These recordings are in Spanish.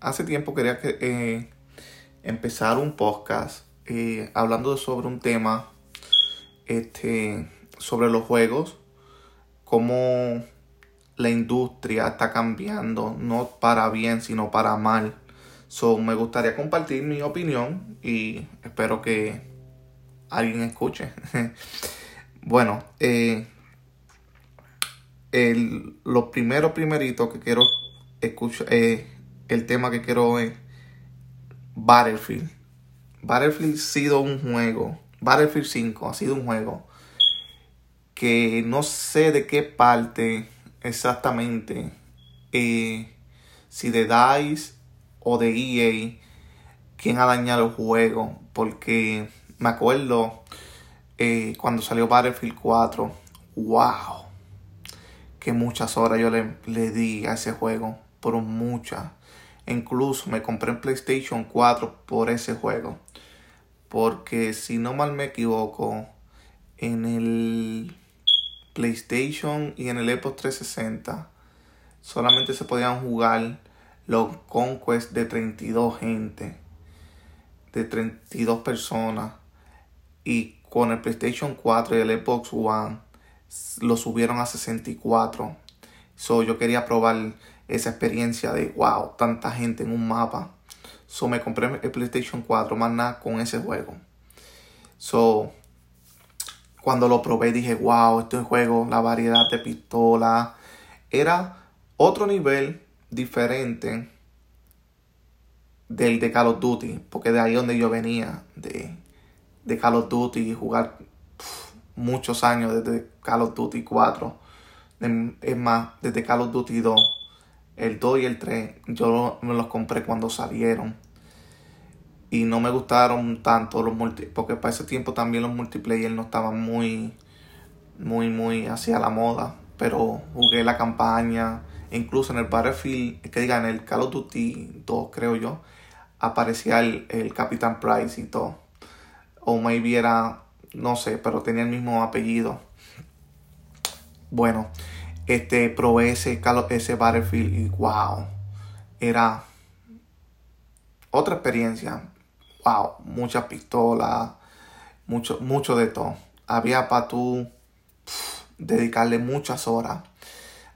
Hace tiempo quería que, eh, empezar un podcast eh, hablando sobre un tema este, sobre los juegos, cómo la industria está cambiando, no para bien, sino para mal. So, me gustaría compartir mi opinión y espero que alguien escuche. bueno, eh, el, lo primero, primerito que quiero escuchar, eh, el tema que quiero es Battlefield. Battlefield ha sido un juego, Battlefield 5 ha sido un juego que no sé de qué parte exactamente, eh, si de DICE o de EA, quién ha dañado el juego, porque me acuerdo eh, cuando salió Battlefield 4, wow, que muchas horas yo le, le di a ese juego, por muchas. Incluso me compré en PlayStation 4 por ese juego. Porque si no mal me equivoco, en el PlayStation y en el Xbox 360 solamente se podían jugar los Conquest de 32 gente. De 32 personas. Y con el PlayStation 4 y el Xbox One lo subieron a 64. So yo quería probar esa experiencia de wow, tanta gente en un mapa. So me compré el PlayStation 4 más nada con ese juego. So cuando lo probé dije wow, este juego, la variedad de pistolas era otro nivel diferente del de Call of Duty, porque de ahí donde yo venía de, de Call of Duty jugar muchos años desde Call of Duty 4. Es más, desde Call of Duty 2 el 2 y el 3 yo me los compré cuando salieron. Y no me gustaron tanto los multi porque para ese tiempo también los multiplayer no estaban muy muy muy hacia la moda, pero jugué la campaña, incluso en el Battlefield, que diga en el Call of Duty 2 creo yo, aparecía el, el Capitán Price y todo. O maybe era, no sé, pero tenía el mismo apellido. Bueno, este, probé ese, ese Battlefield y wow, era otra experiencia. Wow, muchas pistolas, mucho, mucho de todo. Había para tú dedicarle muchas horas.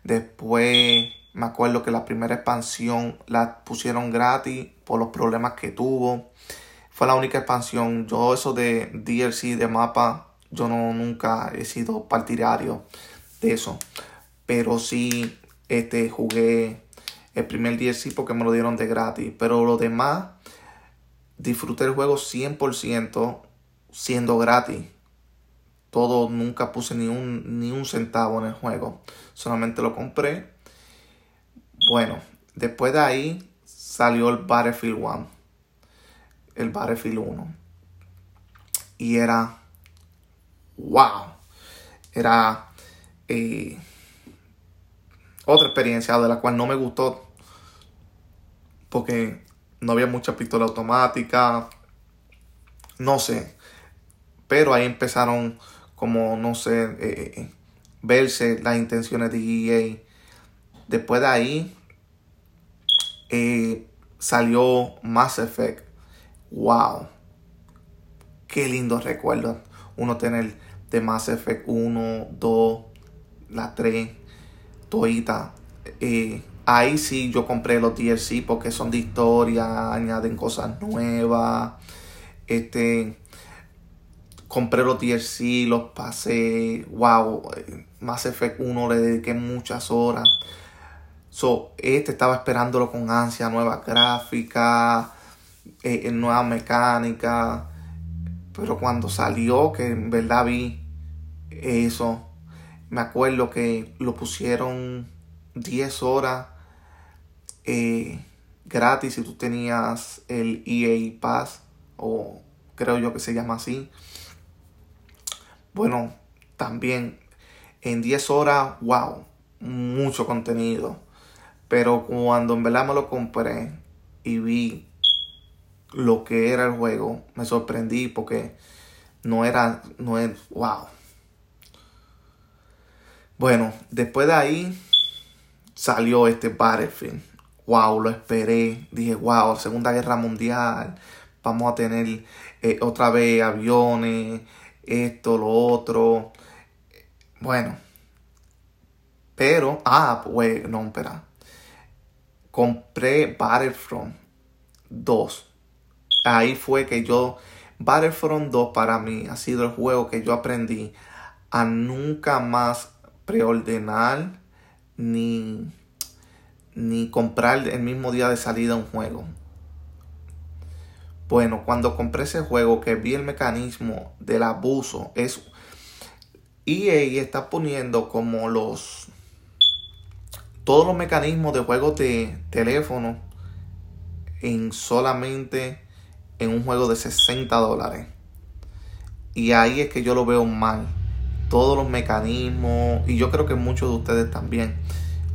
Después me acuerdo que la primera expansión la pusieron gratis por los problemas que tuvo. Fue la única expansión. Yo eso de DLC de mapa, yo no nunca he sido partidario de eso pero sí este, jugué el primer DLC porque me lo dieron de gratis. Pero lo demás, disfruté el juego 100% siendo gratis. Todo, nunca puse ni un, ni un centavo en el juego. Solamente lo compré. Bueno, después de ahí salió el Battlefield 1. El Battlefield 1. Y era... ¡Wow! Era... Eh, otra experiencia de la cual no me gustó porque no había mucha pistola automática, no sé, pero ahí empezaron como, no sé, eh, eh, verse las intenciones de EA. Después de ahí eh, salió Mass Effect. Wow. Qué lindo recuerdo. Uno tener de Mass Effect 1, 2, la 3 toita. Eh, ahí sí yo compré los DLC porque son de historia, añaden cosas nuevas. Este, compré los DLC, los pasé. Wow, Mass Effect 1 le dediqué muchas horas. So, este estaba esperándolo con ansia, nueva gráfica, eh, nueva mecánica. Pero cuando salió, que en verdad vi eso, me acuerdo que lo pusieron 10 horas eh, gratis si tú tenías el EA Pass o creo yo que se llama así. Bueno, también en 10 horas, wow, mucho contenido. Pero cuando en verdad me lo compré y vi lo que era el juego, me sorprendí porque no era, no es, wow bueno, después de ahí salió este Battlefield. wow, lo esperé. Dije, wow, Segunda Guerra Mundial, vamos a tener eh, otra vez aviones, esto, lo otro. Bueno, pero, ah, pues, no, espera. Compré Battlefront 2. Ahí fue que yo, Battlefront 2 para mí ha sido el juego que yo aprendí a nunca más preordenar ni, ni comprar el mismo día de salida un juego. Bueno, cuando compré ese juego que vi el mecanismo del abuso, es EA está poniendo como los todos los mecanismos de juegos de teléfono en solamente en un juego de 60 dólares. Y ahí es que yo lo veo mal. Todos los mecanismos, y yo creo que muchos de ustedes también,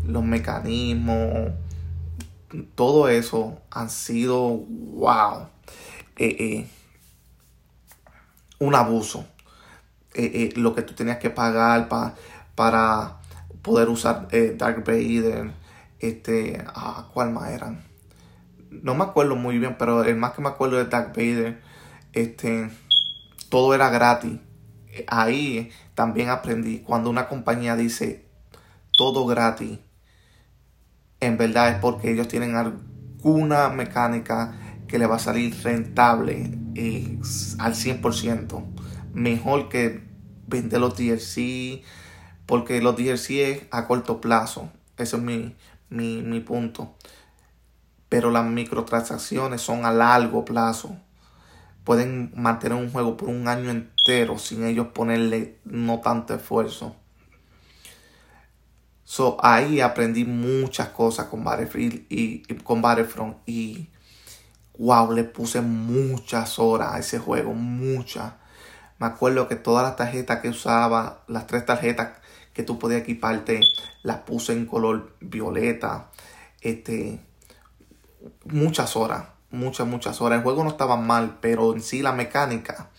los mecanismos, todo eso han sido, wow, eh, eh, un abuso. Eh, lo que tú tenías que pagar para poder usar Dark Vader, este, ah, ¿cuál más eran? No me acuerdo muy bien, pero el más que me acuerdo de Dark Vader, este, todo era gratis. Ahí también aprendí cuando una compañía dice todo gratis, en verdad es porque ellos tienen alguna mecánica que le va a salir rentable eh, al 100%. Mejor que vender los DLC, porque los DLC es a corto plazo. Ese es mi, mi, mi punto. Pero las microtransacciones son a largo plazo. Pueden mantener un juego por un año entero sin ellos ponerle no tanto esfuerzo. So, ahí aprendí muchas cosas con Battlefield y, con Battlefront y wow, le puse muchas horas a ese juego, muchas. Me acuerdo que todas las tarjetas que usaba, las tres tarjetas que tú podías equiparte, las puse en color violeta. Este, muchas horas, muchas, muchas horas. El juego no estaba mal, pero en sí la mecánica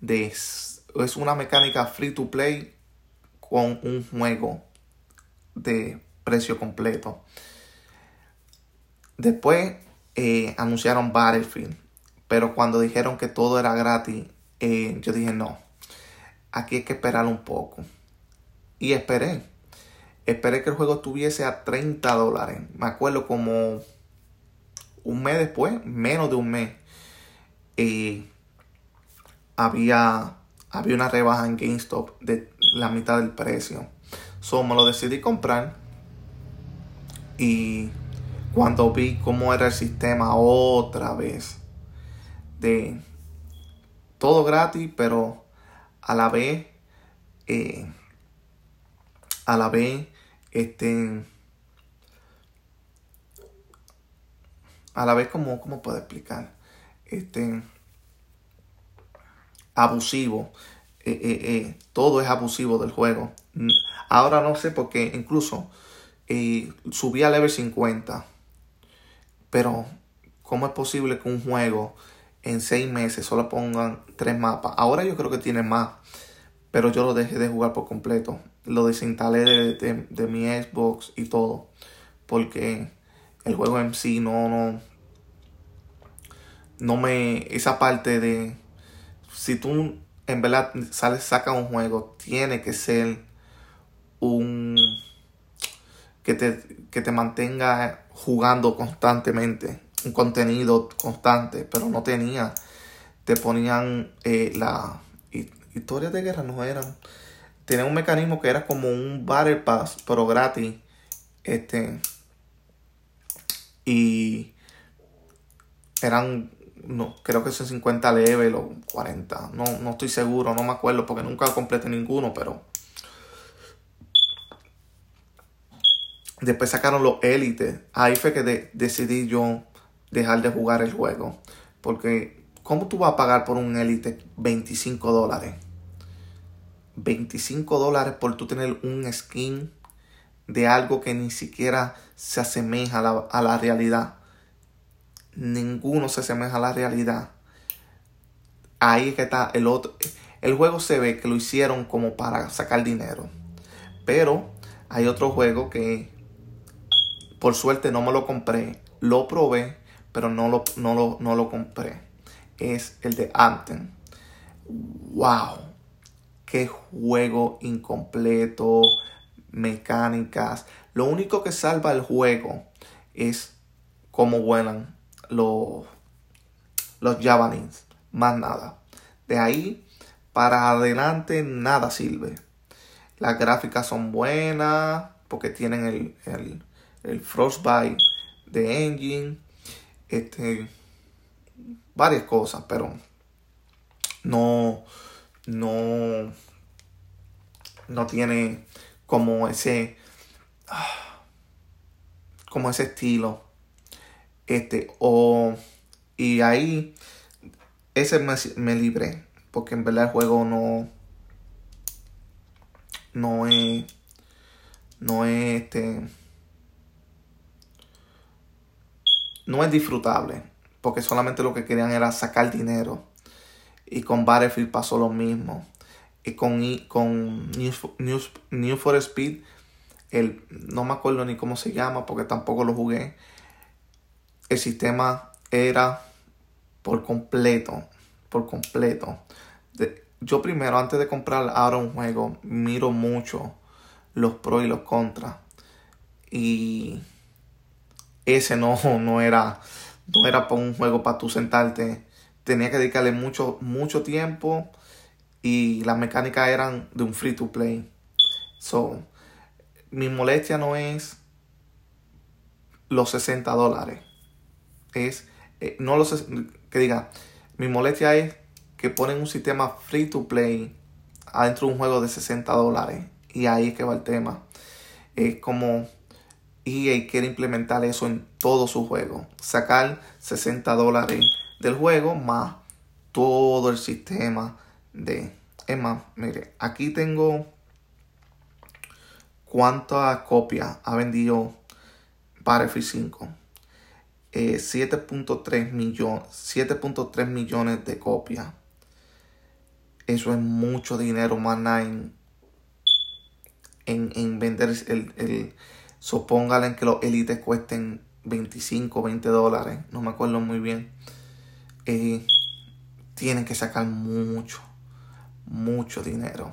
de, es una mecánica free to play con un juego de precio completo. Después eh, anunciaron Battlefield, pero cuando dijeron que todo era gratis, eh, yo dije no, aquí hay que esperar un poco. Y esperé. Esperé que el juego estuviese a 30 dólares. Me acuerdo como un mes después, menos de un mes, eh, había, había una rebaja en GameStop de la mitad del precio. So me lo decidí comprar. Y cuando vi cómo era el sistema otra vez de todo gratis, pero a la vez, eh, a la vez, este, a la vez como, ¿cómo puedo explicar? Este, abusivo. Eh, eh, eh, todo es abusivo del juego. Ahora no sé porque incluso subí a level 50. Pero, ¿cómo es posible que un juego en 6 meses solo pongan 3 mapas? Ahora yo creo que tiene más. Pero yo lo dejé de jugar por completo. Lo desinstalé de, de mi Xbox y todo. Porque el juego en sí no, no, no me, esa parte de, si tú en verdad sales, sacas un juego, tiene que ser un, que te, que te mantenga jugando constantemente, un contenido constante, pero no tenía, te ponían eh, la historias de guerra, no eran, tenía un mecanismo que era como un Battle Pass, pero gratis, este, y eran, no, creo que son 50 level o 40. No, no estoy seguro, no me acuerdo porque nunca completé ninguno, pero... Después sacaron los élites. Ahí fue que decidí yo dejar de jugar el juego. Porque, ¿cómo tú vas a pagar por un élite 25 dólares? 25 dólares por tú tener un skin de algo que ni siquiera se asemeja a la, realidad. Ninguno se asemeja a la realidad. Ahí es que está el otro. El juego se ve que lo hicieron como para sacar dinero. Pero hay otro juego que por suerte no me lo compré. Lo probé, pero no lo, no lo, no lo compré. Es el de Anthem. ¡Wow! ¡Qué juego incompleto! Mecánicas. Lo único que salva el juego es cómo vuelan los, los javelins. Más nada. De ahí para adelante nada sirve. Las gráficas son buenas porque tienen el, el, el Frostbite de Engine. Este, varias cosas, pero no, no, no tiene como ese, como ese estilo. Este, o, y ahí, ese me, me libré, porque en verdad el juego no, no es, no es este, no es disfrutable, porque solamente lo que querían era sacar dinero. Y con Battlefield pasó lo mismo. Con, con New, for Speed, el, no me acuerdo ni cómo se llama porque tampoco lo jugué. El sistema era por completo, por completo. yo primero, antes de comprar ahora un juego, miro mucho los pros y los contras. Y ese no, no era, no era para un juego para tú sentarte. Tenía que dedicarle mucho, mucho tiempo y las mecánicas eran de un free to play. So, mi molestia no es los 60 dólares. Es, eh, no los, que diga, mi molestia es que ponen un sistema free to play adentro de un juego de 60 dólares. Y ahí es que va el tema. Es como EA quiere implementar eso en todo su juego. Sacar 60 dólares del juego más todo el sistema de... Más, mire, aquí tengo cuántas copias ha vendido Battlefield 5. 7.3 millones 7.3 millones de copias. Eso es mucho dinero más en, en, vender el Supóngale en que los élites cuesten 25, 20 dólares, no me acuerdo muy bien. Eh, tienen que sacar mucho, mucho dinero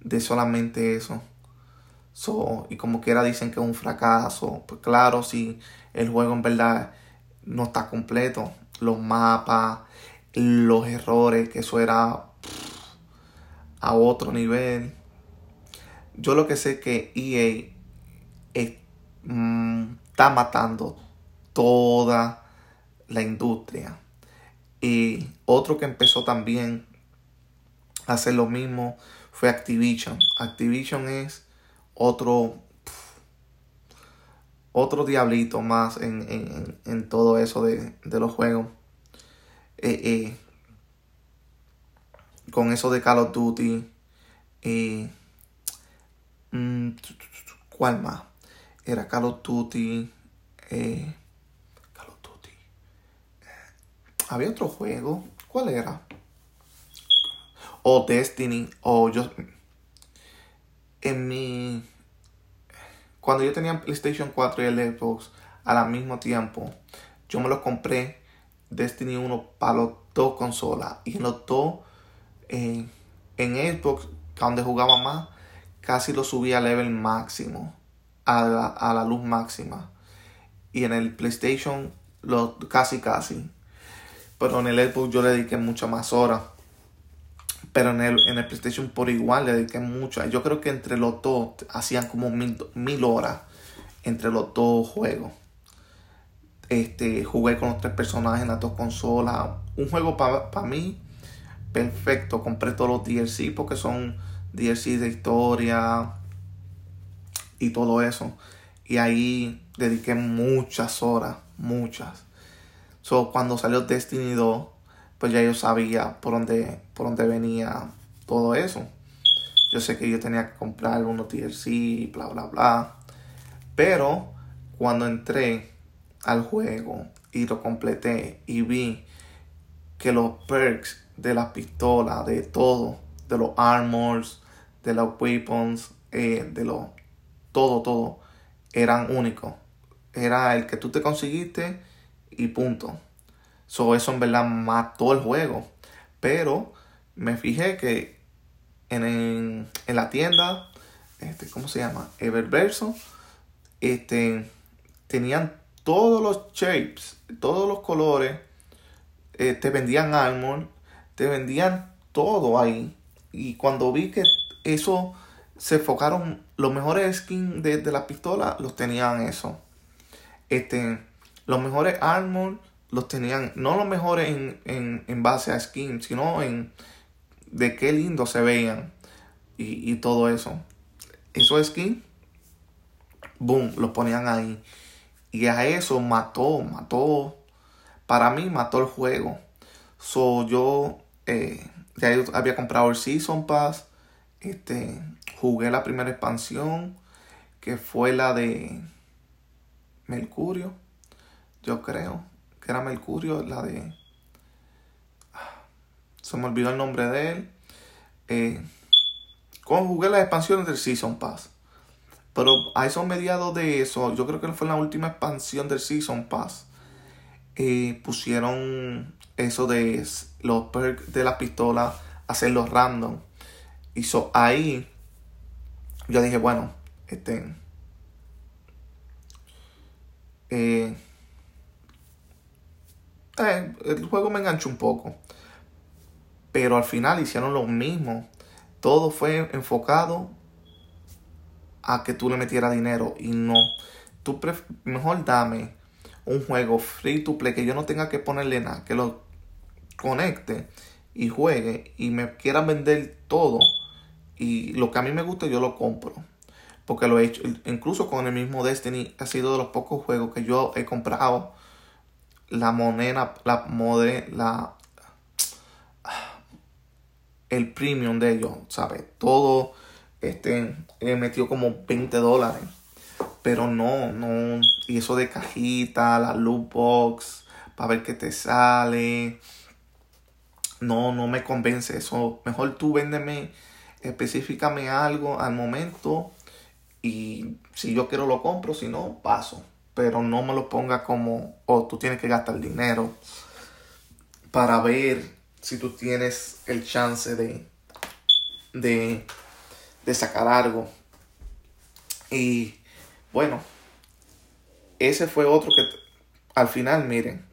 de solamente eso. y como quiera dicen que es un fracaso. Pues claro, si el juego en verdad no está completo, los mapas, los errores, que eso era a otro nivel. Yo lo que sé que EA Mm, está matando toda la industria. Y otro que empezó también hacer lo mismo fue Activision. Activision es otro otro diablito más en, todo eso de, los juegos. Eh, eh, con eso de Call of Duty. y mm, ¿Cuál más? era Call of Duty. Eh, Call of Duty. Eh, había otro juego. ¿Cuál era? O Destiny. O yo. En mi. Cuando yo tenía PlayStation 4 y el Xbox al mismo tiempo, yo me lo compré Destiny 1 para los dos consolas. Y en los dos, eh, en Xbox, donde jugaba más, casi lo subía a level máximo a la, luz máxima. Y en el PlayStation lo, casi casi. Pero en el Xbox yo le dediqué muchas más horas. Pero en el, en el PlayStation por igual le dediqué muchas. Yo creo que entre los dos hacían como mil, mil horas entre los dos juegos. Este, jugué con los tres personajes en las dos consolas. Un juego para mí perfecto. Compré todos los DLC porque son DLC de historia, y todo eso. Y ahí dediqué muchas horas, muchas. So, cuando salió Destiny 2, pues ya yo sabía por dónde, por dónde venía todo eso. Yo sé que yo tenía que comprar unos TLC, bla, bla, bla. Pero cuando entré al juego y lo completé y vi que los perks de la pistola, de todo, de los armors, de los weapons, eh, de los todo, todo eran únicos. era el que tú te conseguiste y punto. So, eso en verdad mató el juego. Pero me fijé que en, en, la tienda, este, ¿cómo se llama? Eververso, este, tenían todos los shapes, todos los colores, eh, te vendían armor, te vendían todo ahí. Y cuando vi que eso se enfocaron, los mejores skins de, de la pistola los tenían eso. Este, los mejores armor los tenían, no los mejores en, en, base a skins, sino en de qué lindo se veían y, y todo eso. Esos skins, boom, los ponían ahí. Y a eso mató, mató, para mí mató el juego. So yo eh, ya había comprado el Season Pass, este, jugué la primera expansión, que fue la de Mercurio, yo creo que era Mercurio, la de... Se me olvidó el nombre de él. Eh, jugué las expansiones del Season Pass. Pero a esos mediados de eso, yo creo que fue la última expansión del Season Pass. Eh, pusieron eso de los perks de la pistola, hacerlos random. Y so, ahí yo dije, bueno, este. Eh, el juego me enganchó un poco. Pero al final hicieron lo mismo. Todo fue enfocado a que tú le metieras dinero y no. Tú mejor dame un juego free to play que yo no tenga que ponerle nada, que lo conecte y juegue y me quieran vender todo y lo que a mí me gusta yo lo compro. Porque lo he hecho, incluso con el mismo Destiny ha sido de los pocos juegos que yo he comprado la moneda, la mode, la el premium de ellos, ¿sabes? Todo este he metido como 20 dólares. Pero no, no, y eso de cajita, la loot box, para ver qué te sale. No, no me convence eso. Mejor tú véndeme, específicame algo al momento y si yo quiero lo compro, si no, paso pero no me lo ponga como, oh, tú tienes que gastar dinero para ver si tú tienes el chance de, de, de sacar algo. Y bueno, ese fue otro que al final, miren,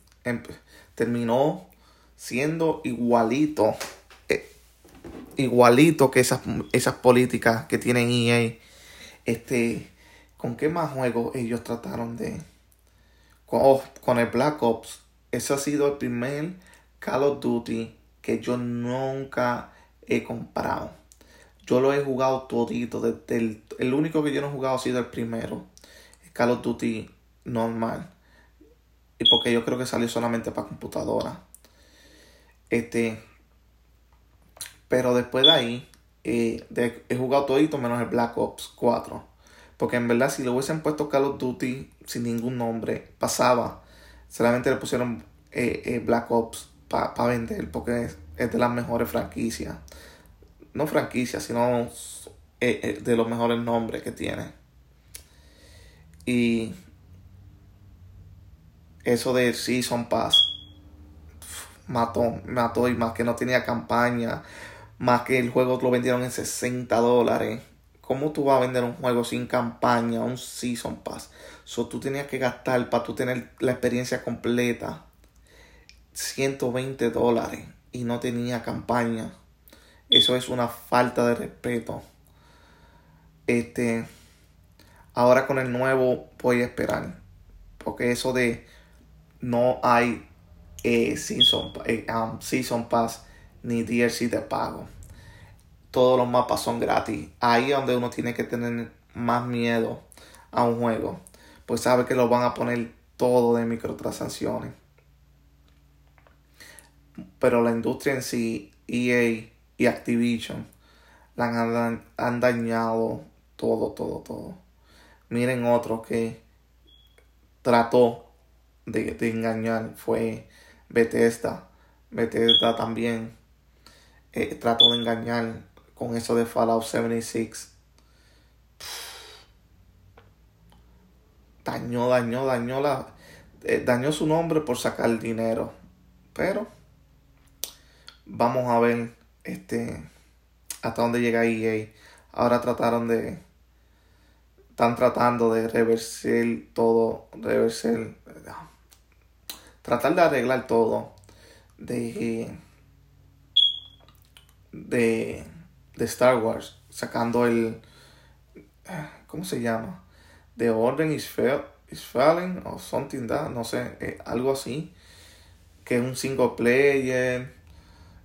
terminó siendo igualito, eh, igualito que esas, esas políticas que tienen EA. Este, ¿Con qué más juegos ellos trataron de... Con, oh, con el Black Ops. Ese ha sido el primer Call of Duty que yo nunca he comprado. Yo lo he jugado todito. Desde el, el único que yo no he jugado ha sido el primero. El Call of Duty normal. Y porque yo creo que salió solamente para computadora. Este. Pero después de ahí. Eh, he jugado todito menos el Black Ops 4. Porque en verdad, si le hubiesen puesto Call of Duty sin ningún nombre, pasaba. Solamente le pusieron eh, eh, Black Ops para vender, porque es, de las mejores franquicias. No franquicias, sino eh, de los mejores nombres que tiene. Y eso de Season Pass mató, mató y más que no tenía campaña, más que el juego lo vendieron en 60 dólares. ¿Cómo tú vas a vender un juego sin campaña, un Season Pass? So, tú tenías que gastar para tú tener la experiencia completa 120 dólares y no tenía campaña. Eso es una falta de respeto. Este, ahora con el nuevo voy a esperar. Porque eso de no hay eh, season, eh, um, season Pass ni DLC de pago todos los mapas son gratis. Ahí es donde uno tiene que tener más miedo a un juego. Pues sabe que lo van a poner todo de microtransacciones. Pero la industria en sí, EA y Activision, la han, dañado todo, todo, todo. Miren otro que trató de, de engañar fue Bethesda. Bethesda también eh, trató de engañar con eso de Fallout 76. dañó, dañó, dañó la, eh, dañó su nombre por sacar dinero. Pero vamos a ver este hasta dónde llega EA. Ahora trataron de están tratando de reverser todo, reverser tratar de arreglar todo de de de Star Wars, sacando el ¿cómo se llama? The Orden is, fail, is Falling o something that, no sé, eh, algo así, que es un single player,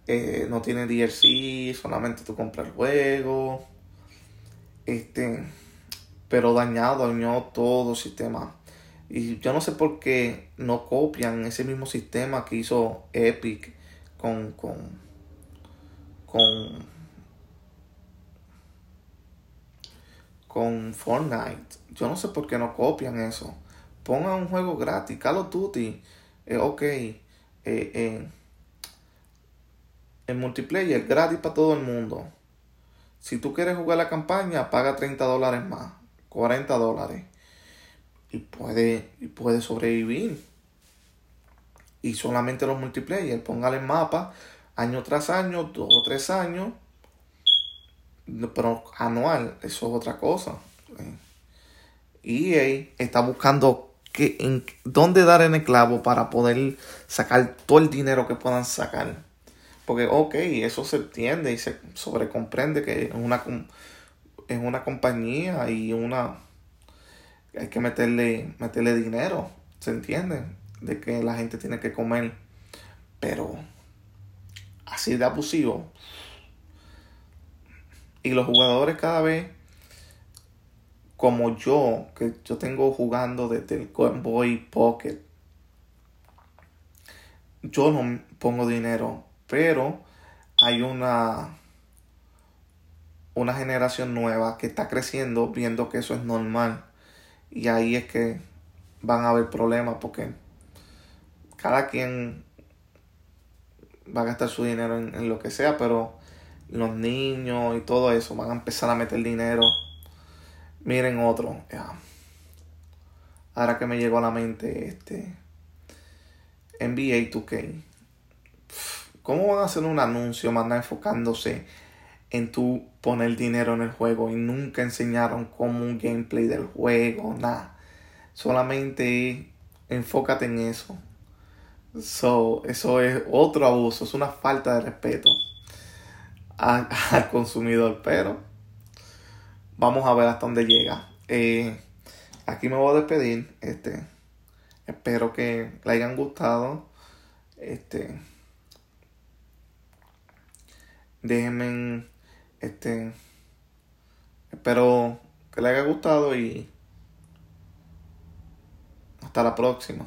eh, no tiene DLC, solamente tú compras el juego, este, pero dañado, dañó todo el sistema. Y yo no sé por qué no copian ese mismo sistema que hizo Epic con, con, con con Fortnite. Yo no sé por qué no copian eso. Pongan un juego gratis. Call of Duty. Eh, ok. Eh, eh, en multiplayer gratis para todo el mundo. Si tú quieres jugar la campaña, paga 30 dólares más. 40 dólares. Y puede, y puede sobrevivir. Y solamente los multiplayer. Póngale el mapa año tras año, dos o tres años pero anual, eso es otra cosa. EA está buscando que, en, dónde dar en el clavo para poder sacar todo el dinero que puedan sacar. Porque, ok, eso se entiende y se sobrecomprende que es una, es una compañía y una... Hay que meterle, meterle dinero, se entiende, de que la gente tiene que comer. Pero así de abusivo, y los jugadores cada vez, como yo, que yo tengo jugando desde el Game Boy Pocket, yo no pongo dinero, pero hay una una generación nueva que está creciendo viendo que eso es normal. Y ahí es que van a haber problemas porque cada quien va a gastar su dinero en, en lo que sea pero los niños y todo eso van a empezar a meter dinero. Miren otro. Ahora que me llegó a la mente este NBA 2K. ¿Cómo van a hacer un anuncio más enfocándose en tu poner dinero en el juego y nunca enseñaron como un gameplay del juego, nada. Solamente enfócate en eso. So, eso es otro abuso, es una falta de respeto al consumidor, pero vamos a ver hasta dónde llega. Eh, aquí me voy a despedir. Este, espero que le hayan gustado. Este, déjenme, este, espero que le haya gustado y hasta la próxima.